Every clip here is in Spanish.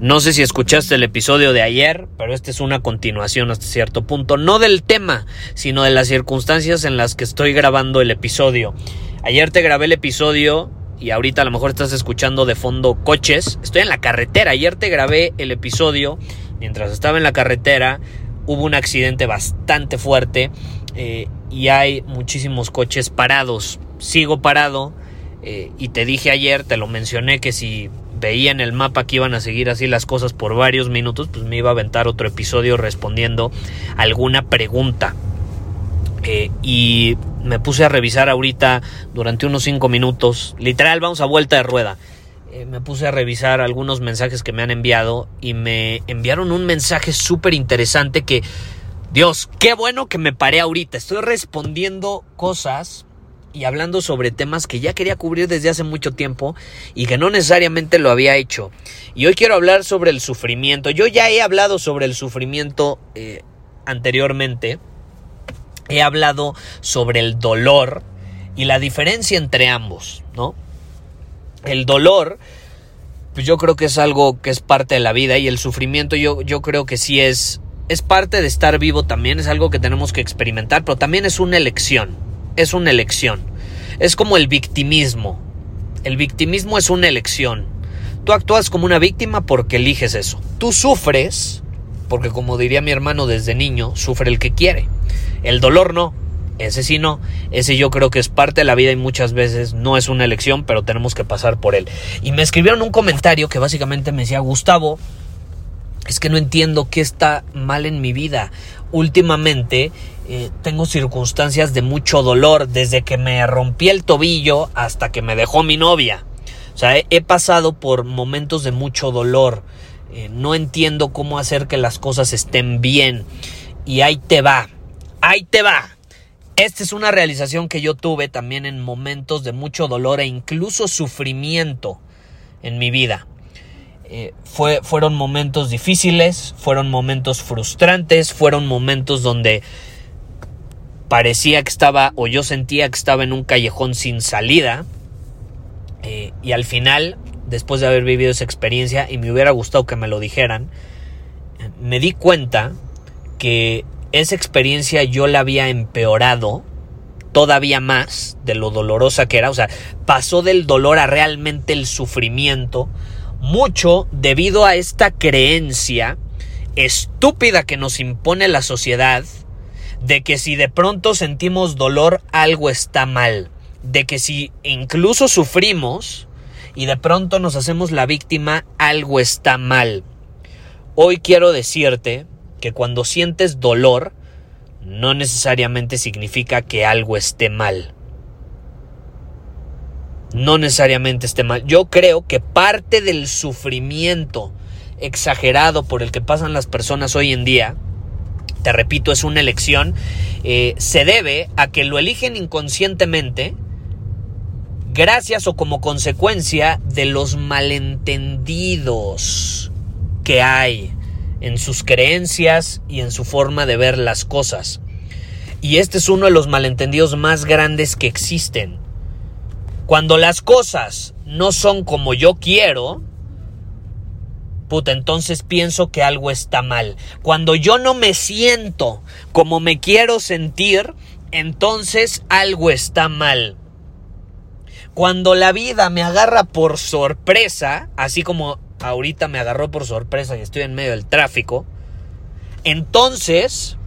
No sé si escuchaste el episodio de ayer, pero este es una continuación hasta cierto punto, no del tema, sino de las circunstancias en las que estoy grabando el episodio. Ayer te grabé el episodio y ahorita a lo mejor estás escuchando de fondo coches. Estoy en la carretera, ayer te grabé el episodio mientras estaba en la carretera. Hubo un accidente bastante fuerte eh, y hay muchísimos coches parados. Sigo parado eh, y te dije ayer, te lo mencioné que si veía en el mapa que iban a seguir así las cosas por varios minutos, pues me iba a aventar otro episodio respondiendo alguna pregunta. Eh, y me puse a revisar ahorita durante unos 5 minutos, literal, vamos a vuelta de rueda. Eh, me puse a revisar algunos mensajes que me han enviado y me enviaron un mensaje súper interesante que, Dios, qué bueno que me paré ahorita. Estoy respondiendo cosas y hablando sobre temas que ya quería cubrir desde hace mucho tiempo y que no necesariamente lo había hecho. Y hoy quiero hablar sobre el sufrimiento. Yo ya he hablado sobre el sufrimiento eh, anteriormente. He hablado sobre el dolor y la diferencia entre ambos, ¿no? El dolor, pues yo creo que es algo que es parte de la vida y el sufrimiento yo, yo creo que sí es, es parte de estar vivo también, es algo que tenemos que experimentar, pero también es una elección, es una elección. Es como el victimismo. El victimismo es una elección. Tú actúas como una víctima porque eliges eso. Tú sufres porque como diría mi hermano desde niño, sufre el que quiere. El dolor no. Ese sí no, ese yo creo que es parte de la vida y muchas veces no es una elección, pero tenemos que pasar por él. Y me escribieron un comentario que básicamente me decía, Gustavo, es que no entiendo qué está mal en mi vida. Últimamente eh, tengo circunstancias de mucho dolor, desde que me rompí el tobillo hasta que me dejó mi novia. O sea, he, pasado por momentos de mucho dolor. Eh, no entiendo cómo hacer que las cosas estén bien. Y ahí te va, ahí te va. Esta es una realización que yo tuve también en momentos de mucho dolor e incluso sufrimiento en mi vida. Eh, fue, fueron momentos difíciles, fueron momentos frustrantes, fueron momentos donde parecía que estaba o yo sentía que estaba en un callejón sin salida. Eh, y al final, después de haber vivido esa experiencia, y me hubiera gustado que me lo dijeran, me di cuenta que esa experiencia yo la había empeorado todavía más de lo dolorosa que era. O sea, pasó del dolor a realmente el sufrimiento mucho debido a esta creencia estúpida que nos impone la sociedad de que si de pronto sentimos dolor algo está mal, de que si incluso sufrimos y de pronto nos hacemos la víctima algo está mal. Hoy quiero decirte que cuando sientes dolor no necesariamente significa que algo esté mal no necesariamente esté mal. Yo creo que parte del sufrimiento exagerado por el que pasan las personas hoy en día, te repito, es una elección, eh, se debe a que lo eligen inconscientemente gracias o como consecuencia de los malentendidos que hay en sus creencias y en su forma de ver las cosas. Y este es uno de los malentendidos más grandes que existen cuando las cosas no son como yo quiero, puta, entonces pienso que algo está mal. Cuando yo no me siento como me quiero sentir, entonces algo está mal. Cuando la vida me agarra por sorpresa, así como ahorita me agarró por sorpresa y estoy en medio del tráfico, entonces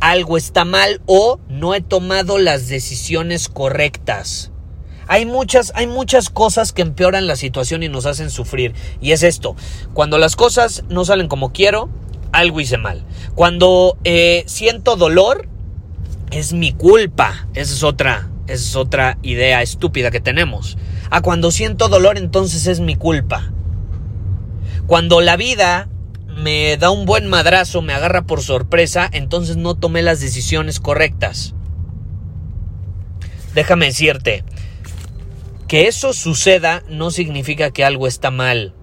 algo está mal o no he tomado las decisiones correctas. Hay muchas, hay muchas cosas que empeoran la situación y nos hacen sufrir. Y es esto, cuando las cosas no salen como quiero, algo hice mal. Cuando eh, siento dolor, es mi culpa. Esa es otra, esa es otra idea estúpida que tenemos. Ah, cuando siento dolor, entonces es mi culpa. Cuando la vida me da un buen madrazo, me agarra por sorpresa, entonces no tomé las decisiones correctas. Déjame decirte, que eso suceda no significa que algo está mal.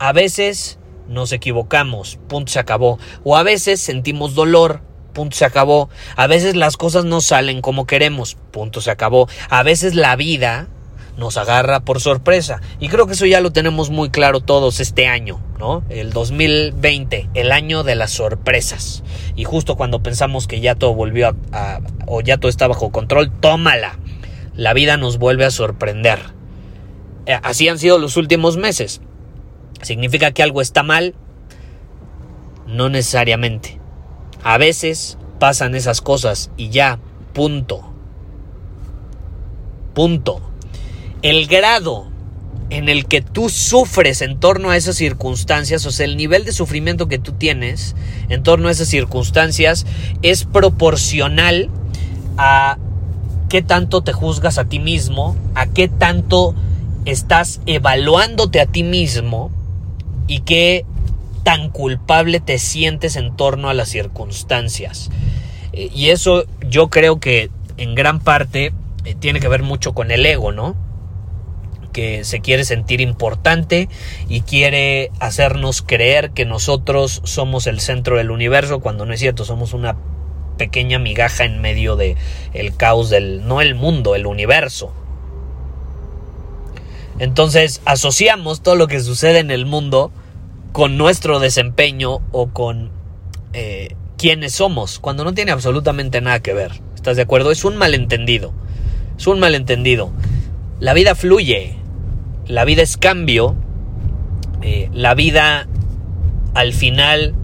A veces nos equivocamos, punto se acabó. O a veces sentimos dolor, punto se acabó. A veces las cosas no salen como queremos, punto se acabó. A veces la vida nos agarra por sorpresa. Y creo que eso ya lo tenemos muy claro todos este año, ¿no? El 2020, el año de las sorpresas. Y justo cuando pensamos que ya todo volvió a, o ya todo está bajo control, tómala la vida nos vuelve a sorprender. Eh, así han sido los últimos meses. ¿Significa que algo está mal? No necesariamente. A veces pasan esas cosas y ya, punto. Punto. El grado en el que tú sufres en torno a esas circunstancias, o sea, el nivel de sufrimiento que tú tienes en torno a esas circunstancias es proporcional a qué tanto te juzgas a ti mismo, a qué tanto estás evaluándote a ti mismo y qué tan culpable te sientes en torno a las circunstancias. Eh, y eso yo creo que en gran parte eh, tiene que ver mucho con el ego, ¿no? que se quiere sentir importante y quiere hacernos creer que nosotros somos el centro del universo cuando no es cierto, somos una pequeña migaja en medio de el caos del no el mundo, el universo. Entonces asociamos todo lo que sucede en el mundo con nuestro desempeño o con eh, quiénes somos, cuando no tiene absolutamente nada que ver. ¿Estás de acuerdo? Es un malentendido. Es un malentendido. La vida fluye. La vida es cambio. Eh, la vida al final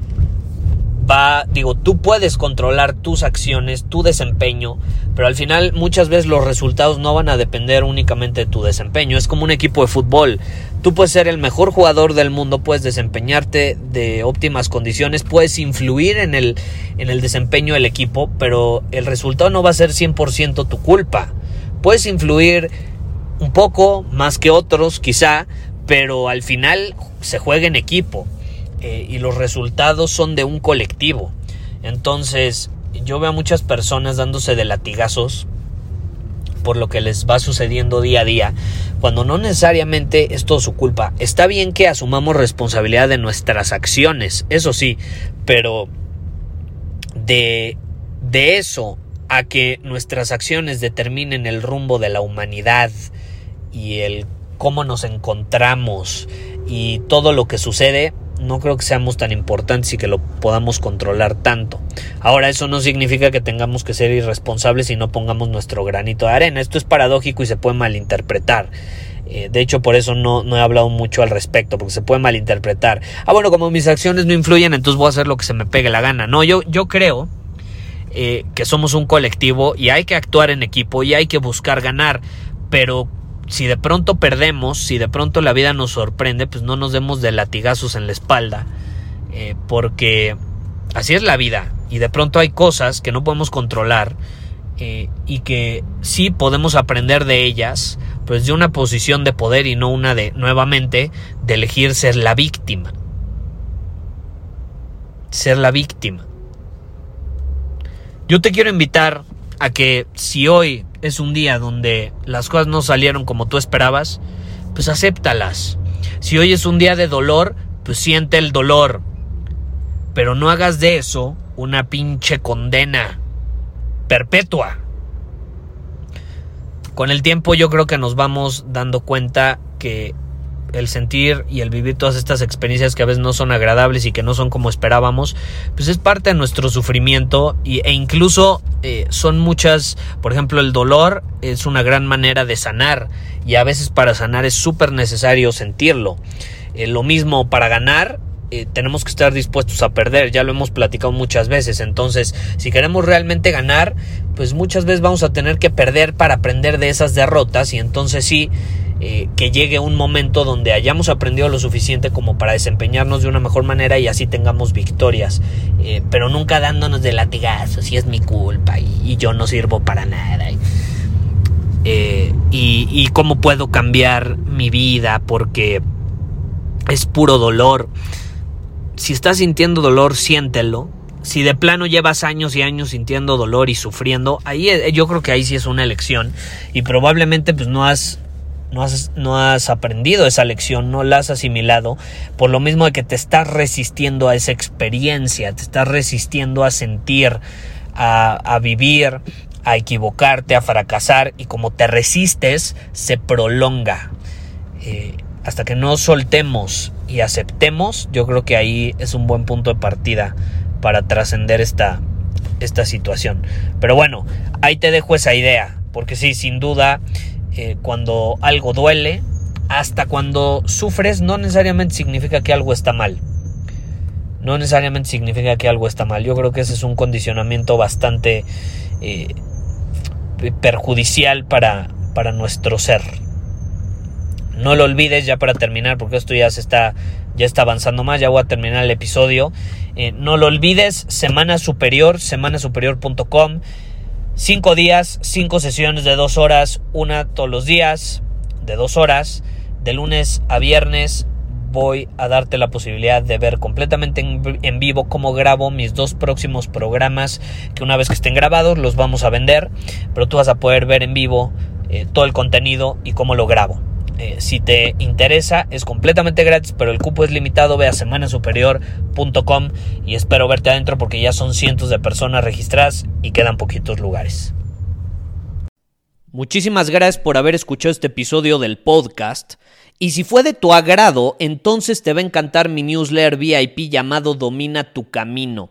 va, digo, tú puedes controlar tus acciones, tu desempeño, pero al final muchas veces los resultados no van a depender únicamente de tu desempeño. Es como un equipo de fútbol. Tú puedes ser el mejor jugador del mundo, puedes desempeñarte de óptimas condiciones, puedes influir en el, en el desempeño del equipo, pero el resultado no va a ser 100% tu culpa. Puedes influir un poco más que otros, quizá, pero al final se juega en equipo. Eh, y los resultados son de un colectivo. Entonces, yo veo a muchas personas dándose de latigazos por lo que les va sucediendo día a día, cuando no necesariamente es todo su culpa. Está bien que asumamos responsabilidad de nuestras acciones, eso sí, pero de, de eso a que nuestras acciones determinen el rumbo de la humanidad y el cómo nos encontramos y todo lo que sucede, no creo que seamos tan importantes y que lo podamos controlar tanto. Ahora, eso no significa que tengamos que ser irresponsables y no pongamos nuestro granito de arena. Esto es paradójico y se puede malinterpretar. Eh, de hecho, por eso no, he hablado mucho al respecto, porque se puede malinterpretar. Ah, bueno, como mis acciones no influyen, entonces voy a hacer lo que se me pegue la gana. No, yo, yo creo eh, que somos un colectivo y hay que actuar en equipo y hay que buscar ganar, pero si de pronto perdemos, si de pronto la vida nos sorprende, pues no nos demos de latigazos en la espalda, eh, porque así es la vida y de pronto hay cosas que no podemos controlar eh, y que sí podemos aprender de ellas, pues de una posición de poder y no una de, nuevamente, de elegir ser la víctima. Ser la víctima. Yo te quiero invitar a que si hoy es un día donde las cosas no salieron como tú esperabas, pues acéptalas. Si hoy es un día de dolor, pues siente el dolor. Pero no hagas de eso una pinche condena perpetua. Con el tiempo yo creo que nos vamos dando cuenta que el sentir y el vivir todas estas experiencias que a veces no son agradables y que no son como esperábamos, pues es parte de nuestro sufrimiento y, e incluso eh, son muchas, por ejemplo, el dolor es una gran manera de sanar y a veces para sanar es súper necesario sentirlo. Eh, lo mismo para ganar eh, tenemos que estar dispuestos a perder, ya lo hemos platicado muchas veces, entonces si queremos realmente ganar, pues muchas veces vamos a tener que perder para aprender de esas derrotas y entonces sí, eh, que llegue un momento donde hayamos aprendido lo suficiente como para desempeñarnos de una mejor manera y así tengamos victorias, eh, pero nunca dándonos de latigazos, si es mi culpa y, yo no sirvo para nada. y cómo puedo cambiar mi vida porque es puro dolor si estás sintiendo dolor, siéntelo. Si de plano llevas años y años sintiendo dolor y sufriendo, ahí eh, yo creo que ahí sí es una lección y probablemente pues no has no has, no has aprendido esa lección, no la has asimilado, por lo mismo de que te estás resistiendo a esa experiencia, te estás resistiendo a sentir, a, vivir, a equivocarte, a fracasar, y como te resistes, se prolonga. Eh, hasta que no soltemos y aceptemos, yo creo que ahí es un buen punto de partida para trascender esta, esta situación. Pero bueno, ahí te dejo esa idea, porque sí, sin duda, eh, cuando algo duele, hasta cuando sufres, no necesariamente significa que algo está mal. No necesariamente significa que algo está mal. Yo creo que ese es un condicionamiento bastante eh, perjudicial para, para nuestro ser. No lo olvides ya para terminar, porque esto ya se está, ya está avanzando más, ya voy a terminar el episodio. Eh, no lo olvides, Semana Superior, semanasuperior.com. Cinco días, cinco sesiones de dos horas, una todos los días de dos horas. De lunes a viernes voy a darte la posibilidad de ver completamente en, vivo cómo grabo mis dos próximos programas que una vez que estén grabados los vamos a vender, pero tú vas a poder ver en vivo eh, todo el contenido y cómo lo grabo. Eh, si te interesa, es completamente gratis, pero el cupo es limitado. Ve a semanasuperior.com y espero verte adentro porque ya son cientos de personas registradas y quedan poquitos lugares. Muchísimas gracias por haber escuchado este episodio del podcast. Y si fue de tu agrado, entonces te va a encantar mi newsletter VIP llamado Domina tu Camino.